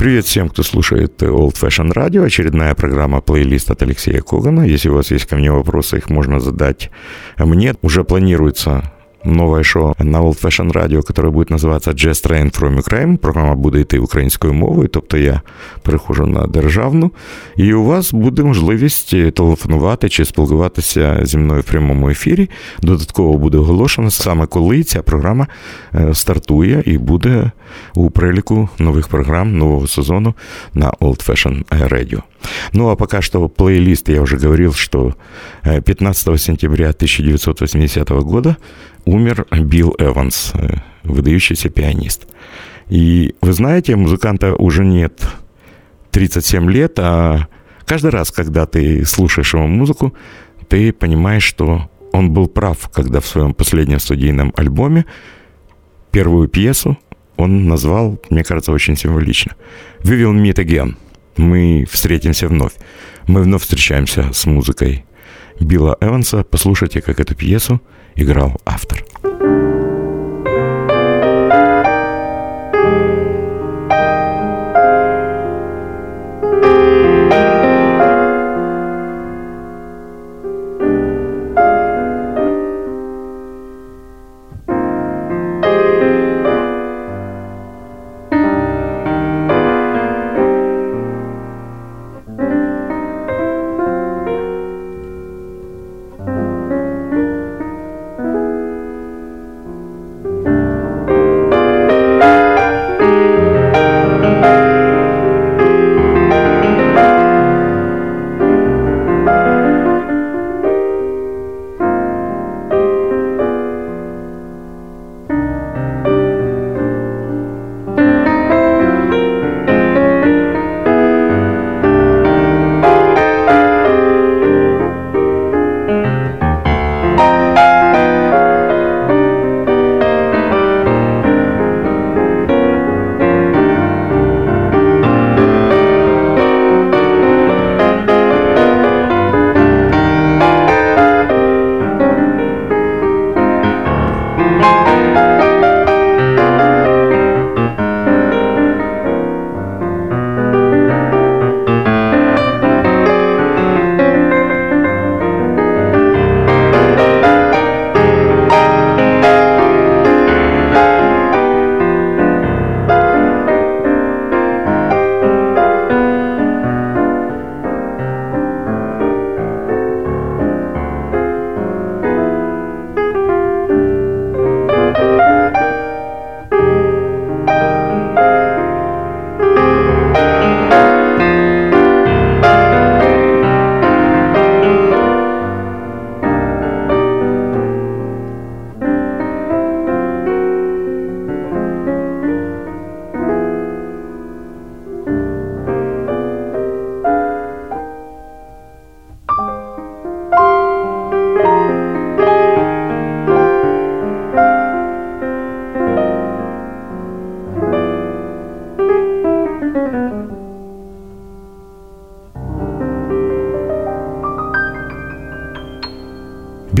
Привет всем, кто слушает Old Fashion Radio. Очередная программа плейлист от Алексея Когана. Если у вас есть ко мне вопросы, их можно задать мне. Уже планируется нове шоу на Old Fashion Radio, которое буде називатися Jazz Train from Ukraine. Програма буде йти українською мовою, тобто я перехожу на державну, і у вас буде можливість телефонувати чи спілкуватися зі мною в прямому ефірі. Додатково буде оголошено саме коли ця програма стартує і буде у переліку нових програм нового сезону на Old Fashion Radio. Ну а пока что плейлист, я уже говорил, что 15 сентября 1980 года умер Билл Эванс, э, выдающийся пианист. И вы знаете, музыканта уже нет 37 лет, а каждый раз, когда ты слушаешь его музыку, ты понимаешь, что он был прав, когда в своем последнем студийном альбоме первую пьесу он назвал, мне кажется, очень символично. «We will meet again». Мы встретимся вновь. Мы вновь встречаемся с музыкой Билла Эванса. Послушайте, как эту пьесу играл автор.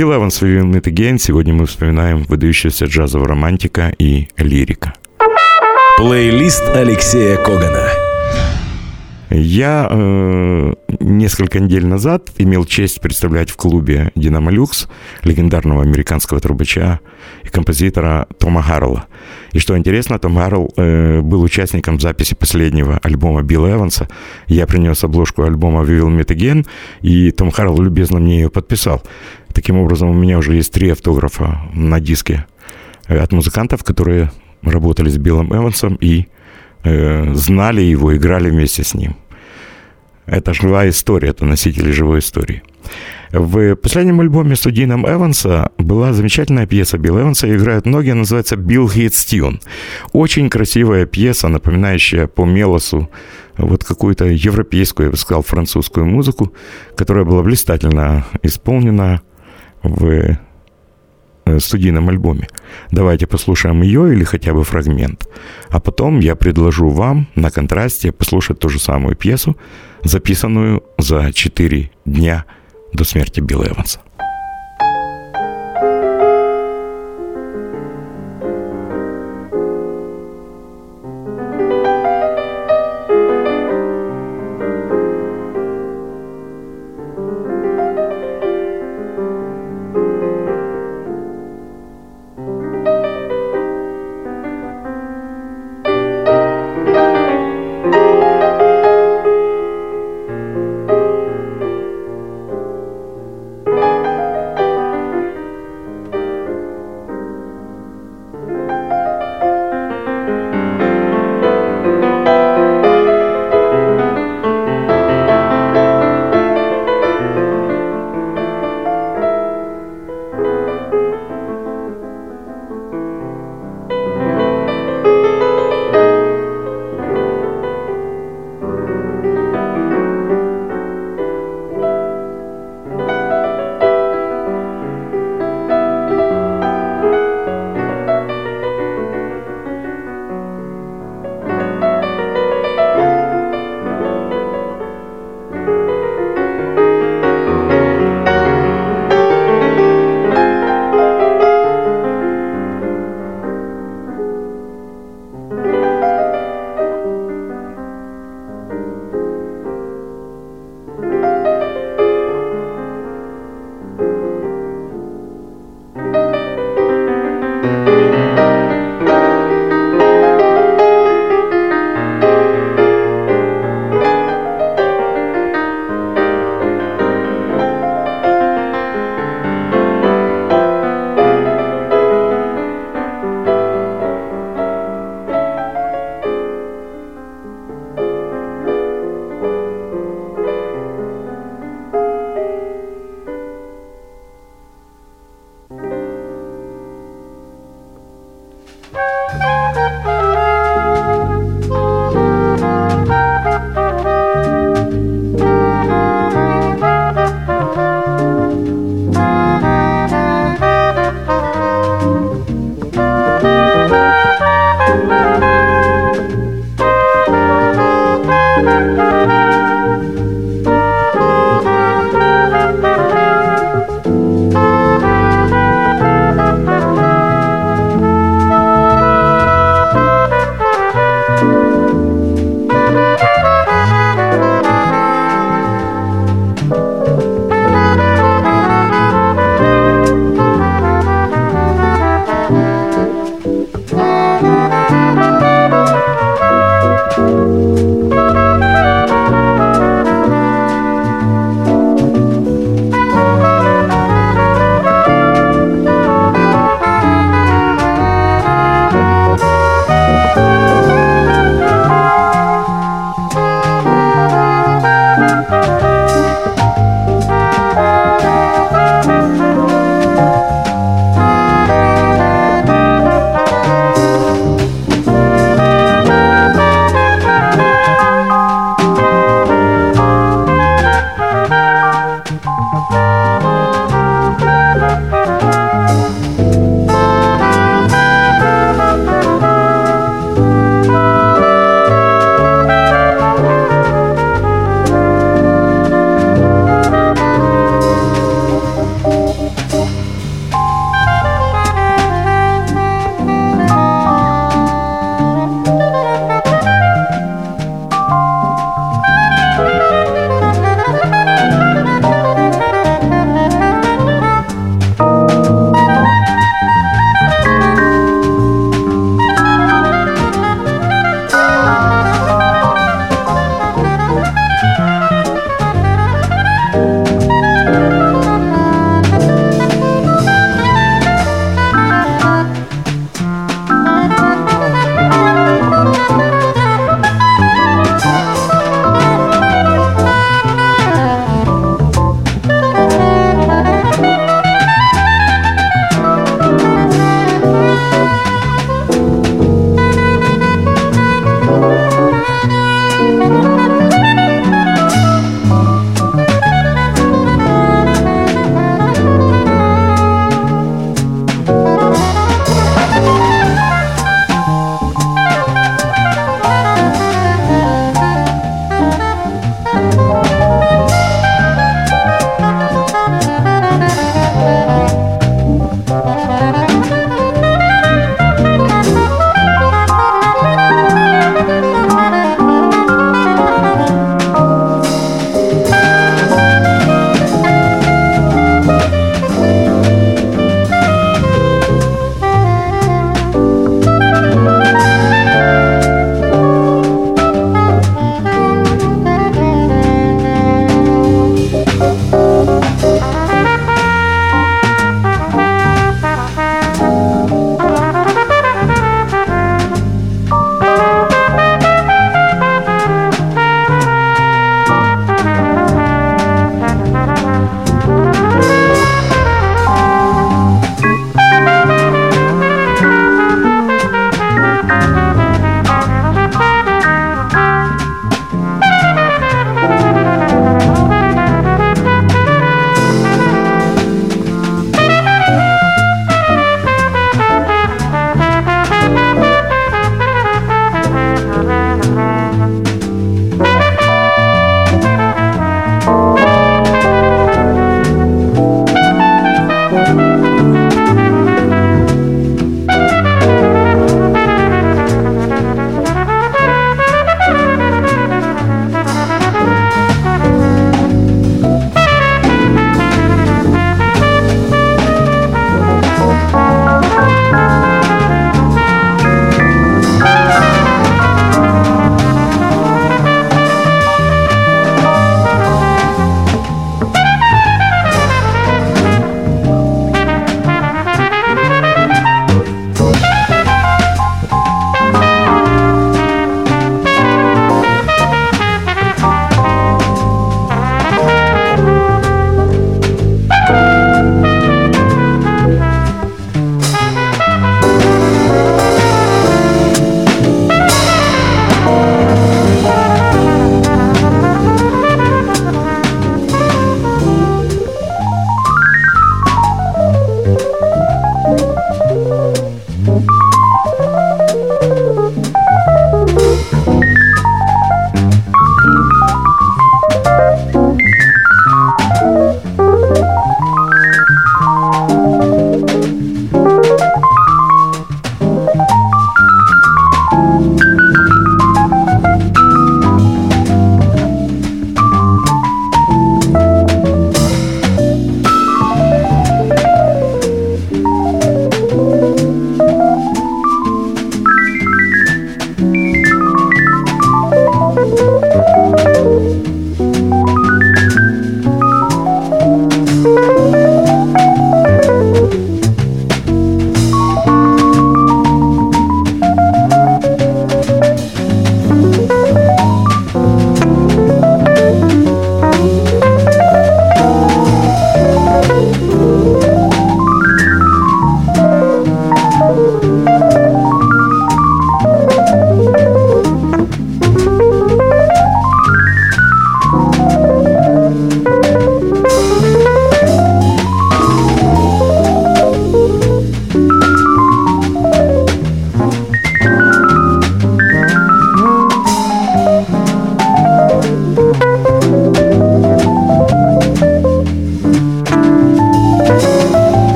Билл Эванс «Vivian It Again». Сегодня мы вспоминаем выдающегося джазового романтика и лирика. Плейлист Алексея Когана. Я э, несколько недель назад имел честь представлять в клубе «Динамо Люкс» легендарного американского трубача и композитора Тома Харрелла. И что интересно, Том Харрелл э, был участником записи последнего альбома Билла Эванса. Я принес обложку альбома «We Again», и Том Харрелл любезно мне ее подписал. Таким образом, у меня уже есть три автографа на диске от музыкантов, которые работали с Биллом Эвансом и э, знали его, играли вместе с ним. Это живая история, это носители живой истории. В последнем альбоме студийном Эванса была замечательная пьеса Билла Эванса, играют многие, называется «Билл Хитс Тюн». Очень красивая пьеса, напоминающая по мелосу вот какую-то европейскую, я бы сказал, французскую музыку, которая была блистательно исполнена в студийном альбоме. Давайте послушаем ее или хотя бы фрагмент. А потом я предложу вам на контрасте послушать ту же самую пьесу, записанную за 4 дня – до смерти Билла Эванса.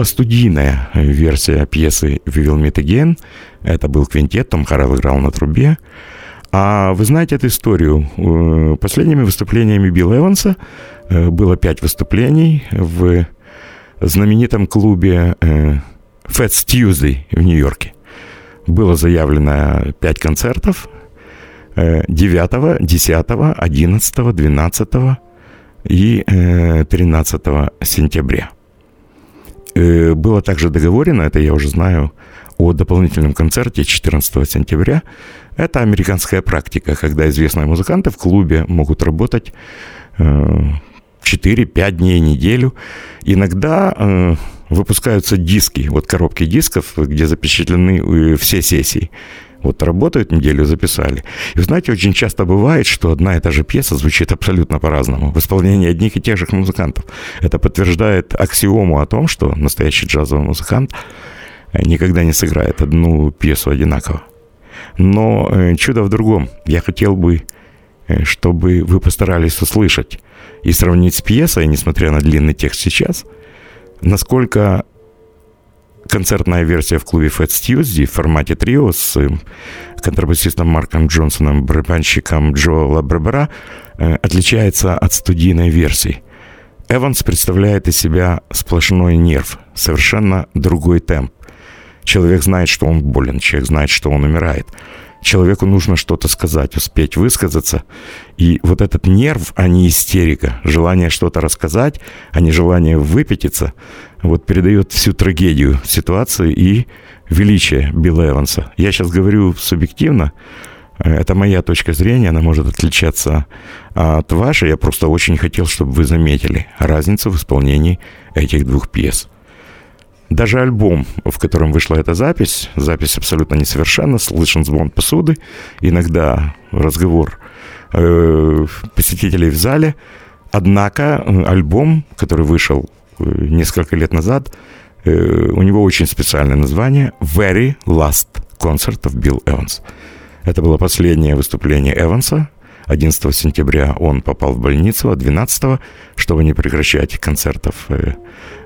Была студийная версия пьесы «We again». Это был квинтет, Том Харрелл играл на трубе. А вы знаете эту историю? Э, последними выступлениями Билла Эванса э, было пять выступлений в знаменитом клубе э, Fats Tuesday в Нью-Йорке. Было заявлено пять концертов 9, 10, 11, 12 и 13 сентября. Было также договорено, это я уже знаю, о дополнительном концерте 14 сентября. Это американская практика, когда известные музыканты в клубе могут работать 4-5 дней, неделю. Иногда э, выпускаются диски, вот коробки дисков, где запечатлены э, все сессии. Вот работают неделю, записали. И вы знаете, очень часто бывает, что одна и та же пьеса звучит абсолютно по-разному в исполнении одних и тех же музыкантов. Это подтверждает аксиому о том, что настоящий джазовый музыкант никогда не сыграет одну пьесу одинаково. Но э, чудо в другом. Я хотел бы, э, чтобы вы постарались услышать и сравнить с пьесой, несмотря на длинный текст сейчас, насколько концертная версия в клубе Fat Tuesday в формате трио с э, контрабасистом Марком Джонсоном, барабанщиком Джоэла Брабера отличается от студийной версии. Эванс представляет из себя сплошной нерв, совершенно другой темп. Человек знает, что он болен, человек знает, что он умирает. Человеку нужно что-то сказать, успеть высказаться. И вот этот нерв, а не истерика, желание что-то рассказать, а не желание выпятиться, вот передает всю трагедию ситуации и величие Билла Эванса. Я сейчас говорю субъективно, это моя точка зрения, она может отличаться от вашей. Я просто очень хотел, чтобы вы заметили разницу в исполнении этих двух пьес. Даже альбом, в котором вышла эта запись, запись абсолютно несовершенна, слышен звон посуды, иногда разговор э, посетителей в зале. Однако э, альбом, который вышел э, несколько лет назад, э, у него очень специальное название «Very Last Concert of Bill Evans». Это было последнее выступление Эванса 11 сентября он попал в больницу, а 12 чтобы не прекращать концертов э,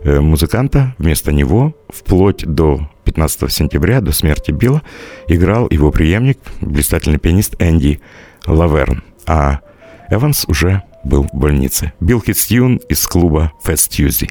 э, музыканта, вместо него вплоть до 15 сентября, до смерти Билла, играл его преемник, блистательный пианист Энди Лаверн. А Эванс уже был в больнице. Билл Китстьюн из клуба Fast Tuesday.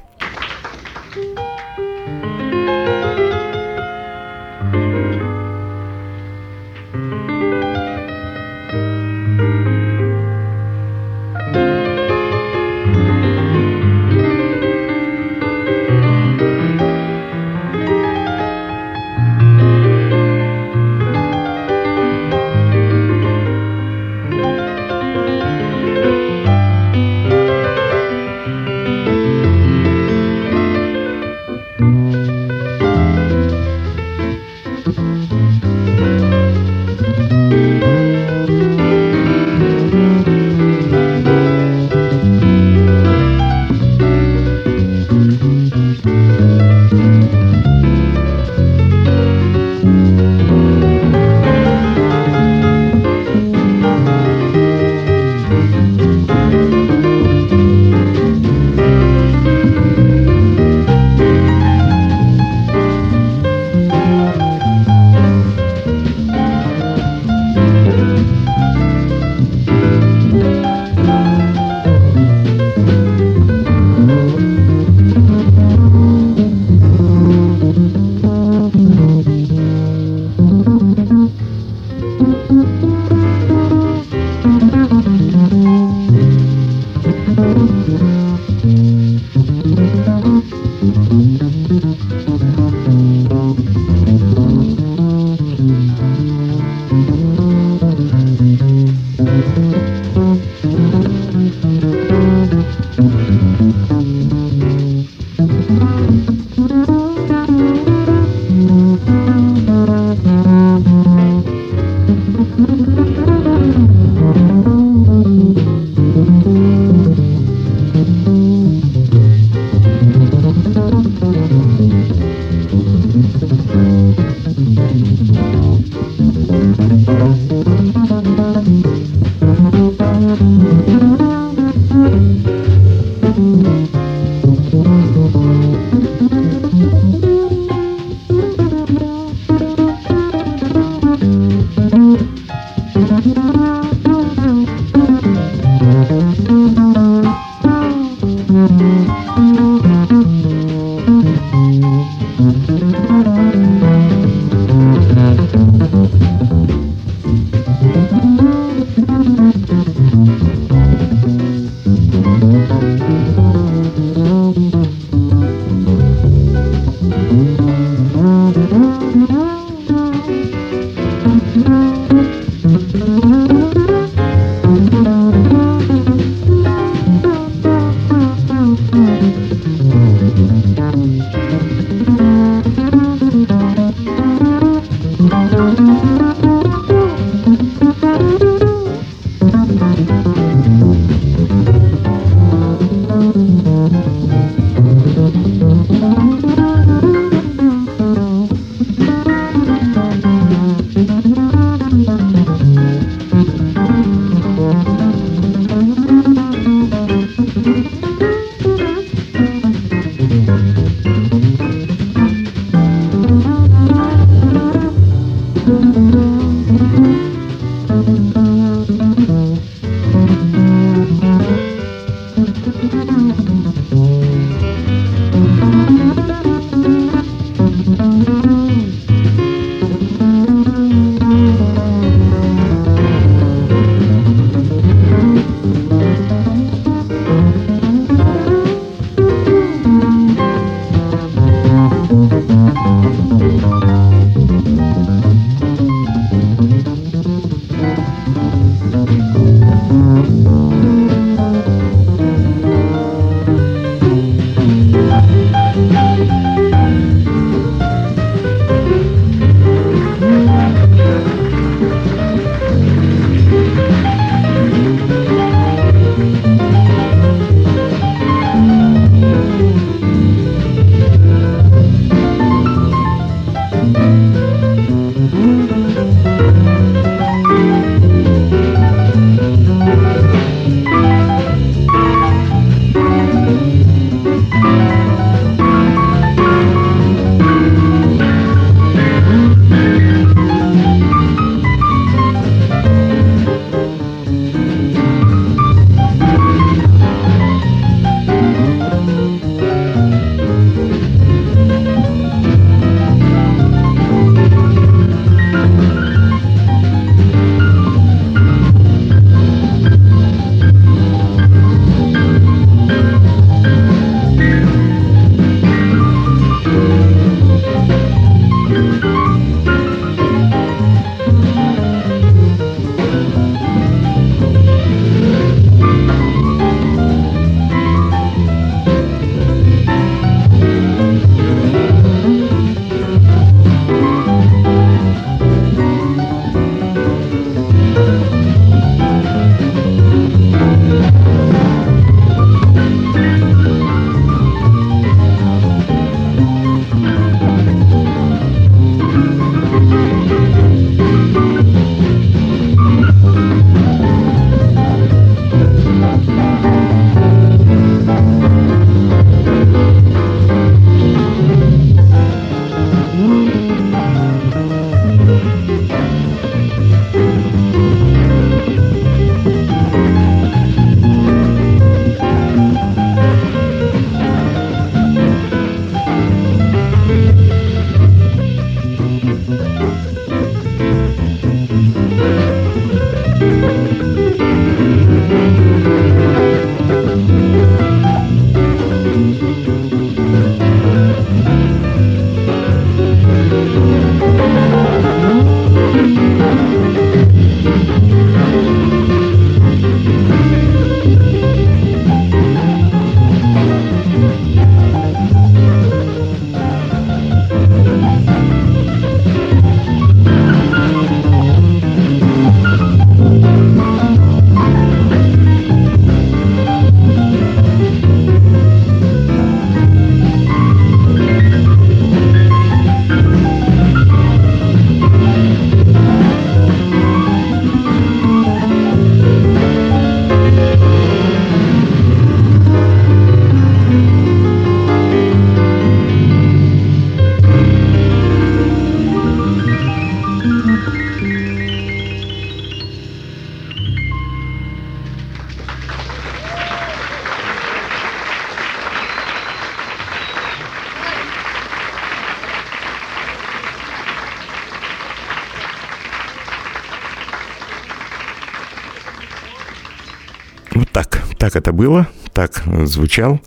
Было, так звучал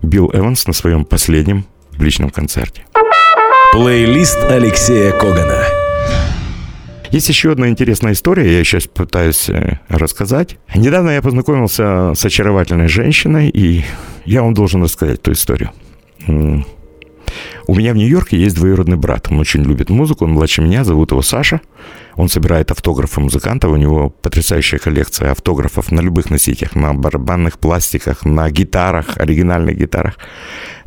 Билл Эванс на своем последнем личном концерте. Плейлист Алексея Когана. Есть еще одна интересная история, я сейчас пытаюсь э, рассказать. Недавно я познакомился с очаровательной женщиной, и я вам должен рассказать эту историю. У меня в Нью-Йорке есть двоюродный брат. Он очень любит музыку, он младше меня, зовут его Саша. Он собирает автографы музыкантов, у него потрясающая коллекция автографов на любых носителях, на барабанных пластиках, на гитарах, оригинальных гитарах.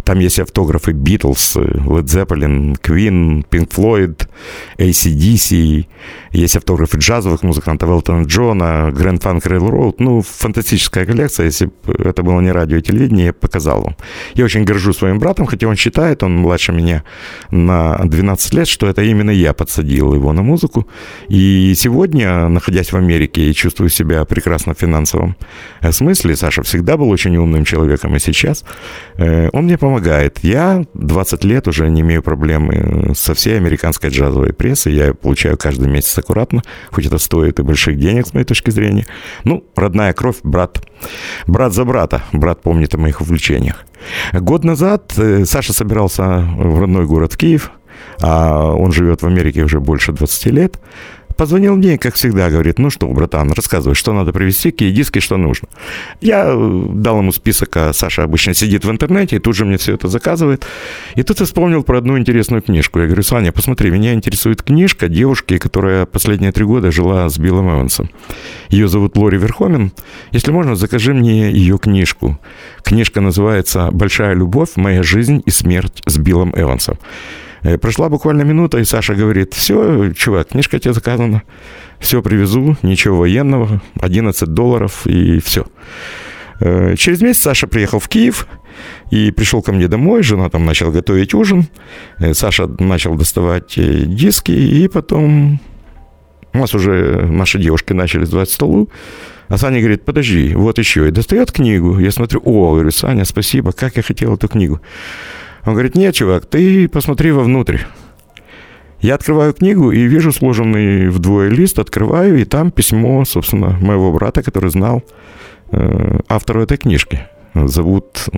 Там есть автографы Битлз, Led Zeppelin, Queen, Pink Floyd, ACDC. Есть автографы джазовых музыкантов Элтона Джона, Grand Funk Railroad. Ну, фантастическая коллекция. Если бы это было не радио и телевидение, я показал вам. Я очень горжусь своим братом, хотя он считает, он младше меня на 12 лет, что это именно я подсадил его на музыку. И сегодня, находясь в Америке и чувствую себя прекрасно в финансовом смысле, Саша всегда был очень умным человеком, и сейчас э, он мне помогает помогает. Я 20 лет уже не имею проблем э, со всей американской джазовой прессой. Я получаю каждый месяц аккуратно, хоть это стоит и больших денег, с моей точки зрения. Ну, родная кровь, брат. Брат за брата. Брат помнит о моих увлечениях. Год назад э, Саша собирался в родной город Киев, а он живет в Америке уже больше 20 лет. Позвонил мне, как всегда, говорит, ну что, братан, рассказывай, что надо привезти, какие диски, что нужно. Я э, дал ему список, а Саша обычно сидит в интернете и тут же мне все это заказывает. И тут я вспомнил про одну интересную книжку. Я говорю, Саня, посмотри, меня интересует книжка девушки, которая последние три года жила с Биллом Эвансом. Ее зовут Лори Верхомен. Если можно, закажи мне ее книжку. Книжка называется «Большая любовь. Моя жизнь и смерть с Биллом Эвансом». Э, прошла буквально минута, и Саша говорит, все, чувак, книжка тебе заказана, все привезу, ничего военного, 11 долларов и все. Э, через месяц Саша приехал в Киев и пришел ко мне домой. Жена там начала готовить ужин. Э, Саша начал доставать диски, и потом у нас уже наши девушки начали сдавать столу. А Саня говорит, подожди, вот еще. И достает книгу. Я смотрю, о, говорю, Саня, спасибо, как я хотел эту книгу. Он говорит, нет, чувак, ты посмотри вовнутрь. Я открываю книгу и вижу сложенный вдвое лист, открываю, и там письмо, собственно, моего брата, который знал э, автора этой книжки. Зовут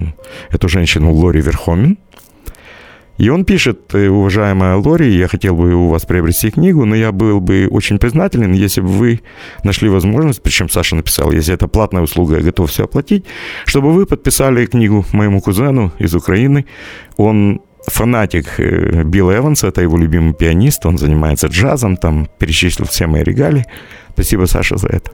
эту женщину Лори Верхомен. И он пишет, «Э, уважаемая Лори, я хотел бы у вас приобрести книгу, но я был бы очень признателен, если бы вы нашли возможность, причем Саша написал, если это платная услуга, я готов все оплатить, чтобы вы подписали книгу моему кузену из Украины. Он фанатик э, Билла Эванса, это его любимый пианист, он занимается джазом, там перечислил все мои регалии. Спасибо, Саша, за это.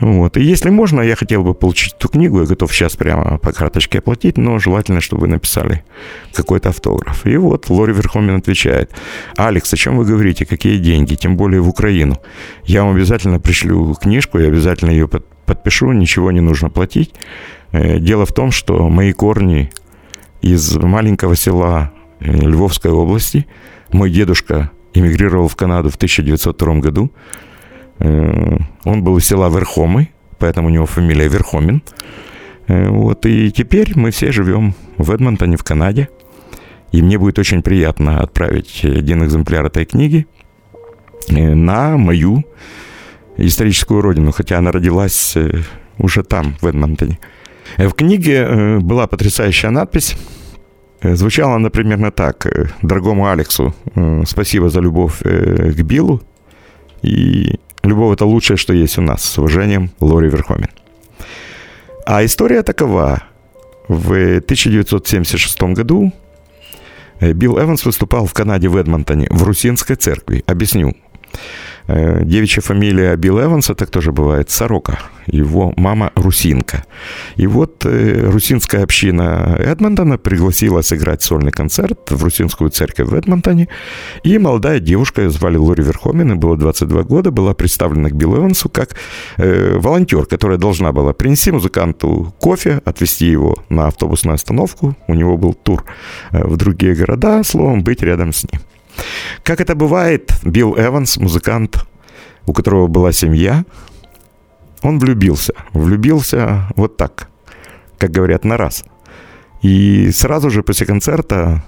Вот. И если можно, я хотел бы получить эту книгу, я готов сейчас прямо по карточке оплатить, но желательно, чтобы вы написали какой-то автограф. И вот Лори Верхомен отвечает, Алекс, о чем вы говорите, какие деньги, тем более в Украину? Я вам обязательно пришлю книжку, я обязательно ее подпишу, ничего не нужно платить. Э, дело в том, что мои корни из маленького села э, Львовской области, мой дедушка эмигрировал в Канаду в 1902 году, он был из села Верхомы, поэтому у него фамилия Верхомин. Э, вот, и теперь мы все живем в Эдмонтоне, в Канаде. И мне будет очень приятно отправить один экземпляр этой книги э, на мою историческую родину, хотя она родилась уже там, в Эдмонтоне. В книге была потрясающая надпись. Звучала она примерно так. Дорогому Алексу, спасибо за любовь к Биллу. И Любовь – это лучшее, что есть у нас. С уважением, Лори Верхомин. А история такова. В 1976 году э, Билл Эванс выступал в Канаде в Эдмонтоне в Русинской церкви. Объясню. Э, девичья фамилия Билл Эванс, это тоже бывает Сорока. Его мама Русинка. И вот э, русинская община Эдмонтона пригласила сыграть сольный концерт в Русинскую церковь в Эдмонтоне. И молодая девушка, ее звали Лори Верхомен, ей было 22 года, была представлена к Биллу Эвансу как э, волонтер, которая должна была принести музыканту кофе, отвезти его на автобусную остановку. У него был тур в другие города, словом, быть рядом с ним. Как это бывает, Билл Эванс, музыкант, у которого была семья, он влюбился. Влюбился вот так, как говорят, на раз. И сразу же после концерта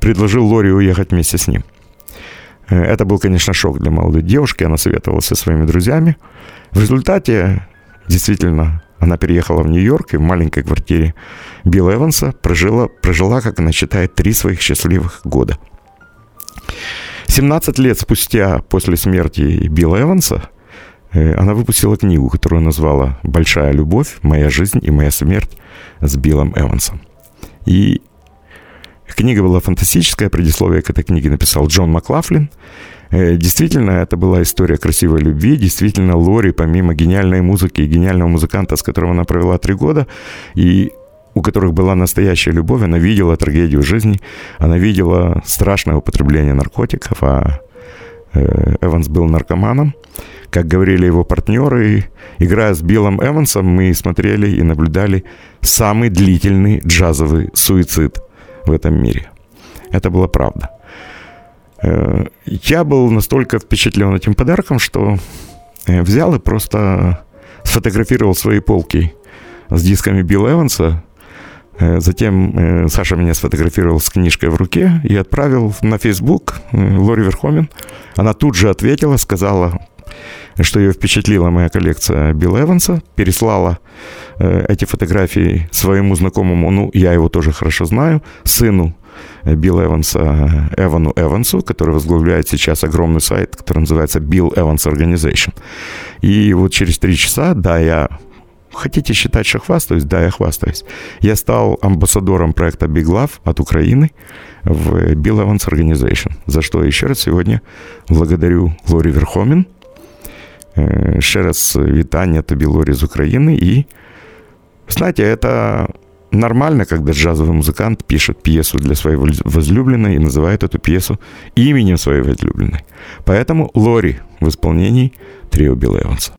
предложил Лори уехать вместе с ним. Э, это был, конечно, шок для молодой девушки. Она советовалась со своими друзьями. В результате, действительно, Она переехала в Нью-Йорк и в маленькой квартире Билла Эванса прожила, прожила, как она считает, три своих счастливых года. 17 лет спустя после смерти Билла Эванса э, она выпустила книгу, которую назвала «Большая любовь. Моя жизнь и моя смерть с Биллом Эвансом». И книга была фантастическая, предисловие к этой книге написал Джон Маклафлин. Э, действительно, это была история красивой любви. Действительно, Лори, помимо гениальной музыки и гениального музыканта, с которым она провела три года, и у которых была настоящая любовь, она видела трагедию жизни, она видела страшное употребление наркотиков, а э, Эванс был наркоманом. Как говорили его партнеры, играя с Биллом Эвансом, мы смотрели и наблюдали самый длительный джазовый суицид в этом мире. Это была правда. Э, я был настолько впечатлен этим подарком, что э, взял и просто сфотографировал свои полки с дисками Билла Эванса. Э, затем Саша меня сфотографировал с книжкой в руке и отправил на Facebook Лори Верхомен. Она тут же ответила, сказала, что ее впечатлила моя коллекция Билла Эванса, переслала эти фотографии своему знакомому, ну, я его тоже хорошо знаю, сыну Билла Эванса, Эвану Эвансу, который возглавляет сейчас огромный сайт, который называется Bill Evans Organization. И вот через три часа, да, я Хотите считать, что хвастаюсь? Да, я хвастаюсь. Я стал амбассадором проекта Big Love от Украины в Bill Evans Organization, за что еще раз сегодня благодарю Лори Верхомін. Ще раз вітання тобі, Лорі, з України. И, знаете, это нормально, когда джазовый музыкант пишет пьесу для своей возлюбленной и называет эту пьесу именем своей возлюбленной. Поэтому Лори в исполнении трио Билл Эванса.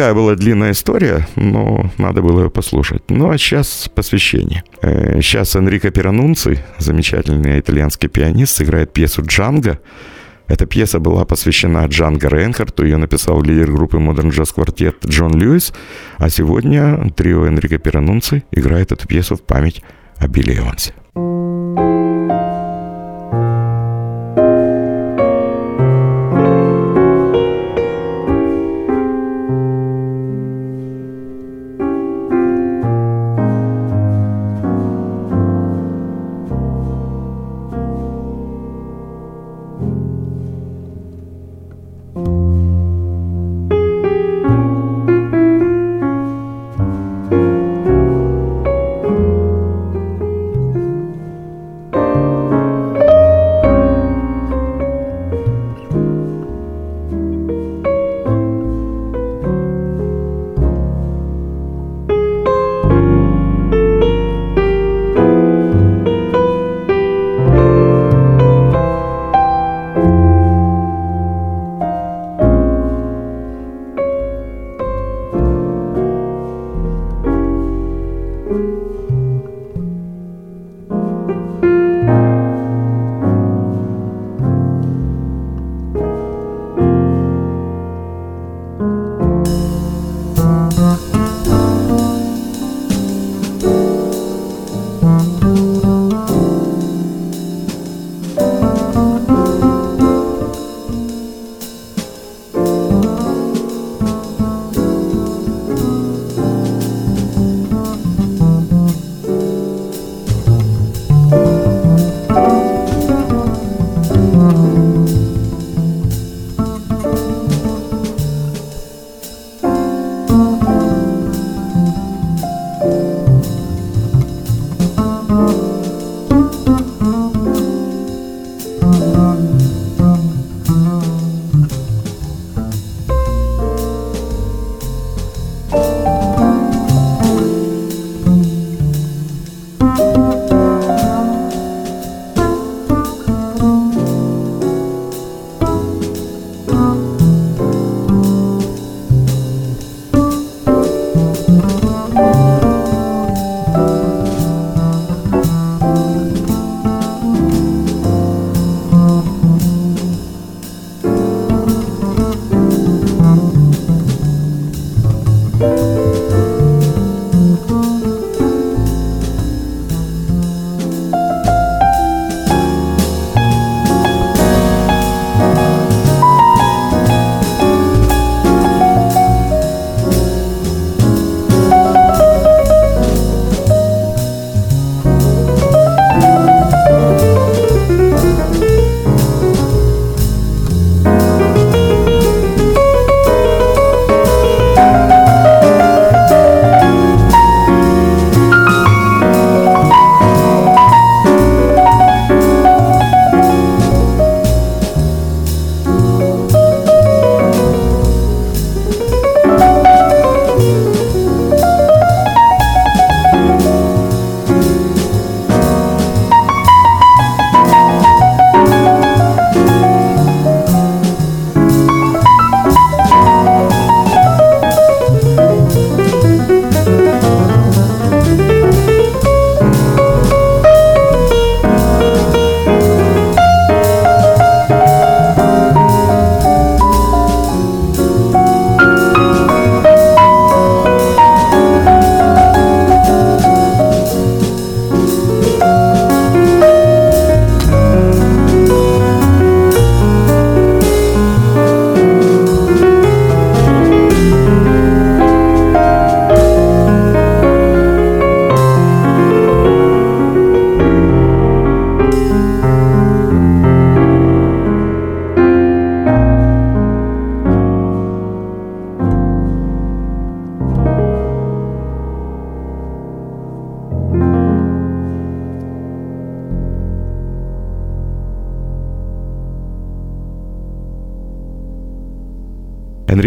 Такая была длинная история, но надо было ее послушать. Ну а сейчас посвящение. Сейчас э, Энрико Пиранунци, замечательный итальянский пианист, сыграет пьесу «Джанго». Эта пьеса была посвящена Джанго Рейнхарту, ее написал лидер группы Modern Jazz Quartet Джон Льюис, а сегодня трио Энрико Пиранунци играет эту пьесу в память о Билли Эвансе.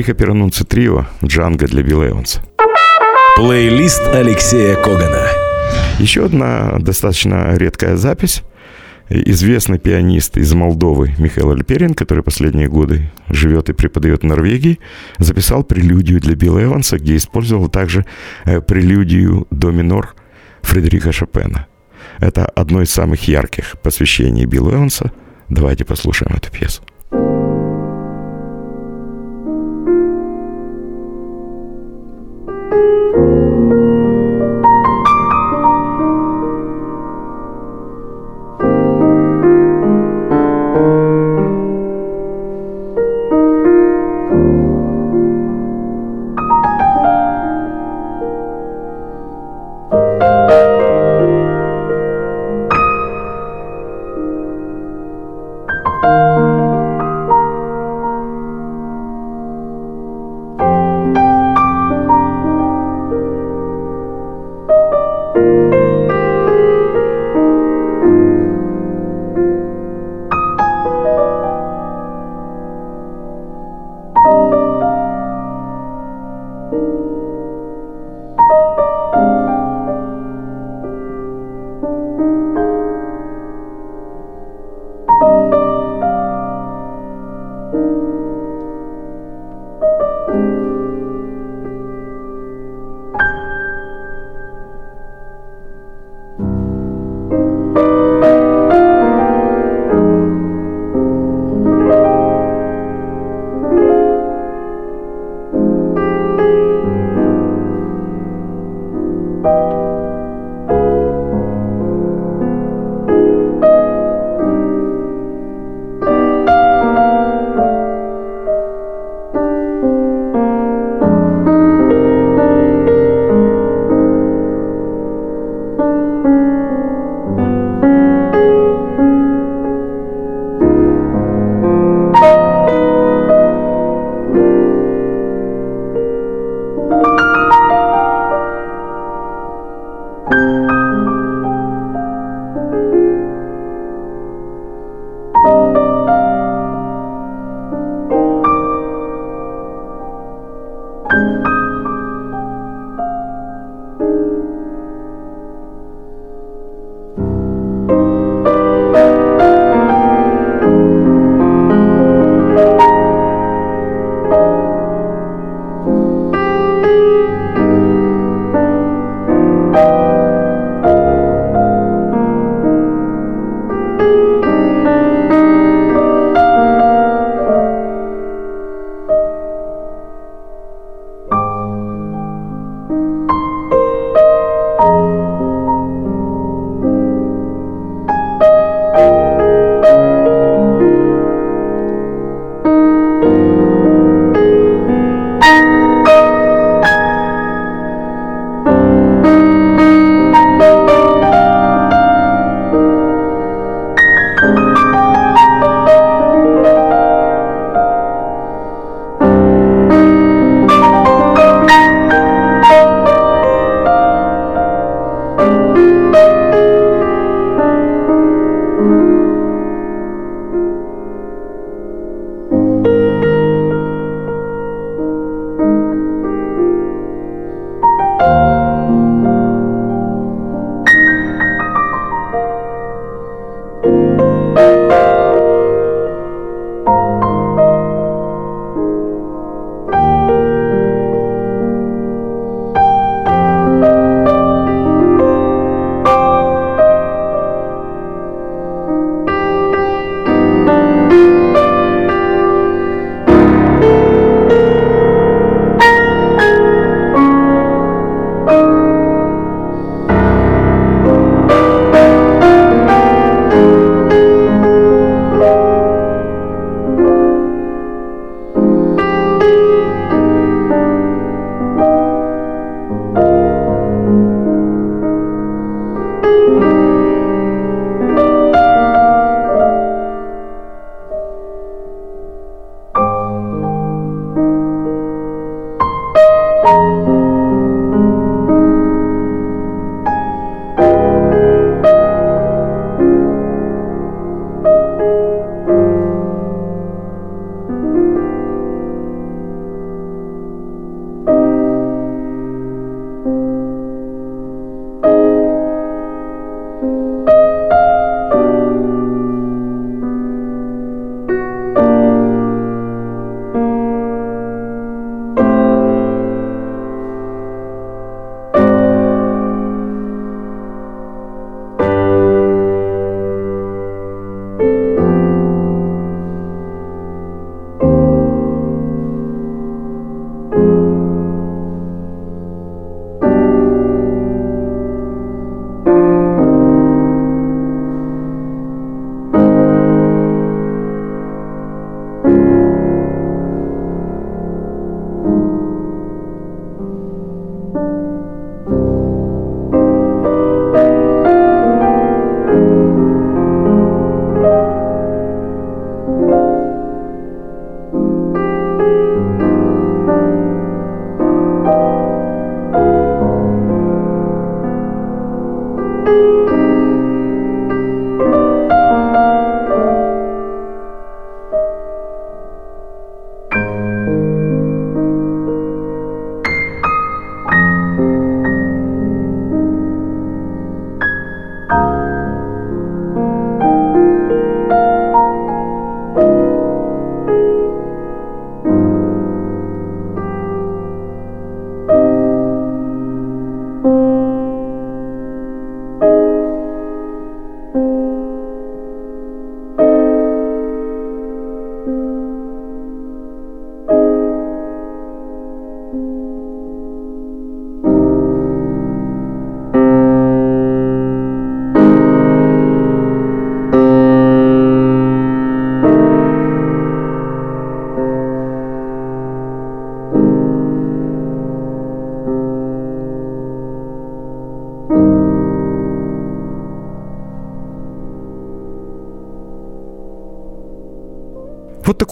Энрико Перанунци Трио «Джанго для Билла Эванса». Плейлист Алексея Когана. Еще одна достаточно редкая запись. Известный пианист из Молдовы Михаил Альперин, который последние годы живет и преподает в Норвегии, записал прелюдию для Билла Эванса, где использовал также э, прелюдию до минор Фредерика Шопена. Это одно из самых ярких посвящений Билла Эванса. Давайте послушаем эту пьесу.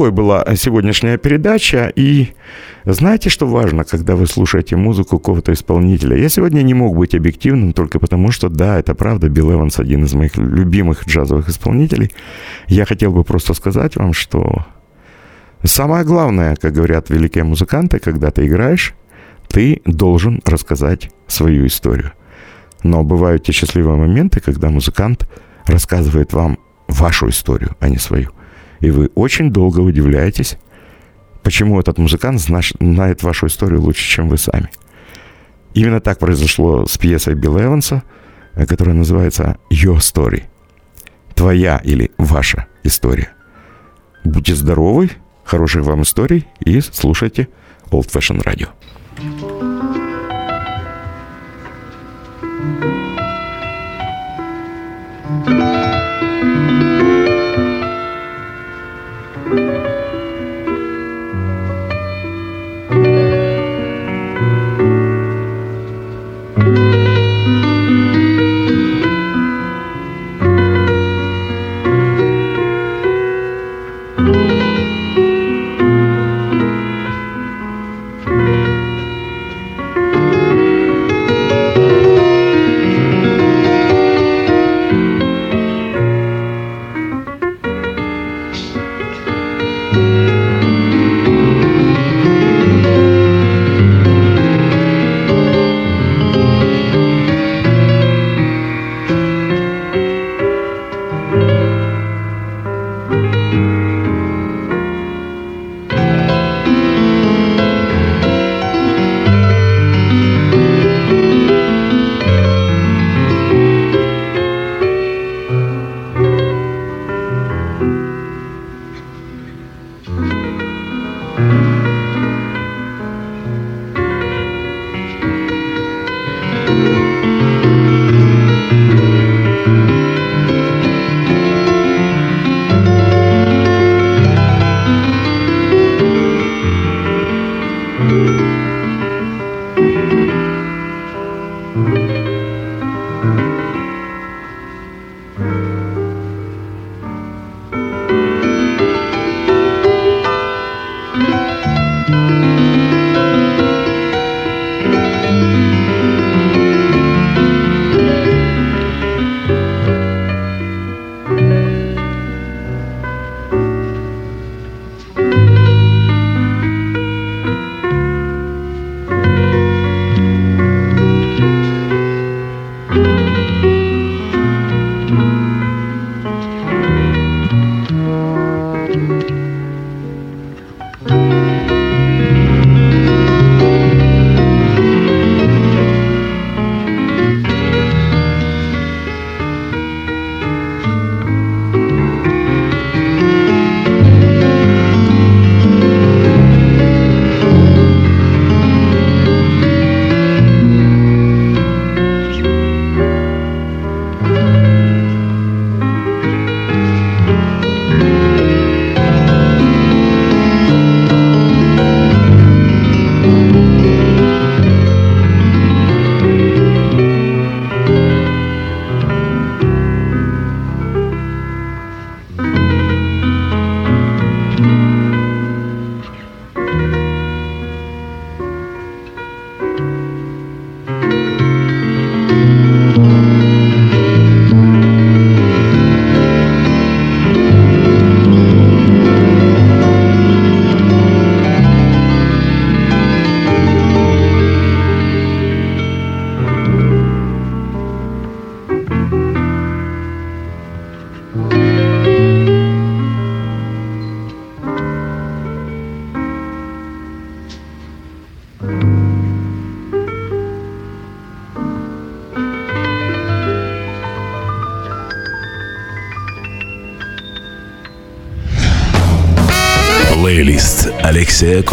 Такой была сегодняшняя передача. И знаете, что важно, когда вы слушаете музыку какого-то исполнителя? Я сегодня не мог быть объективным только потому, что, да, это правда, Билл Эванс один из моих любимых джазовых исполнителей. Я хотел бы просто сказать вам, что самое главное, как говорят великие музыканты, когда ты играешь, ты должен рассказать свою историю. Но бывают те счастливые моменты, когда музыкант рассказывает вам вашу историю, а не свою. И вы очень долго удивляетесь, почему этот музыкант знает вашу историю лучше, чем вы сами. Именно так произошло с пьесой Билла Эванса, э, которая называется «Your Story». Твоя или ваша история. Будьте здоровы, хороших вам историй и слушайте Old Fashion Radio. Алексея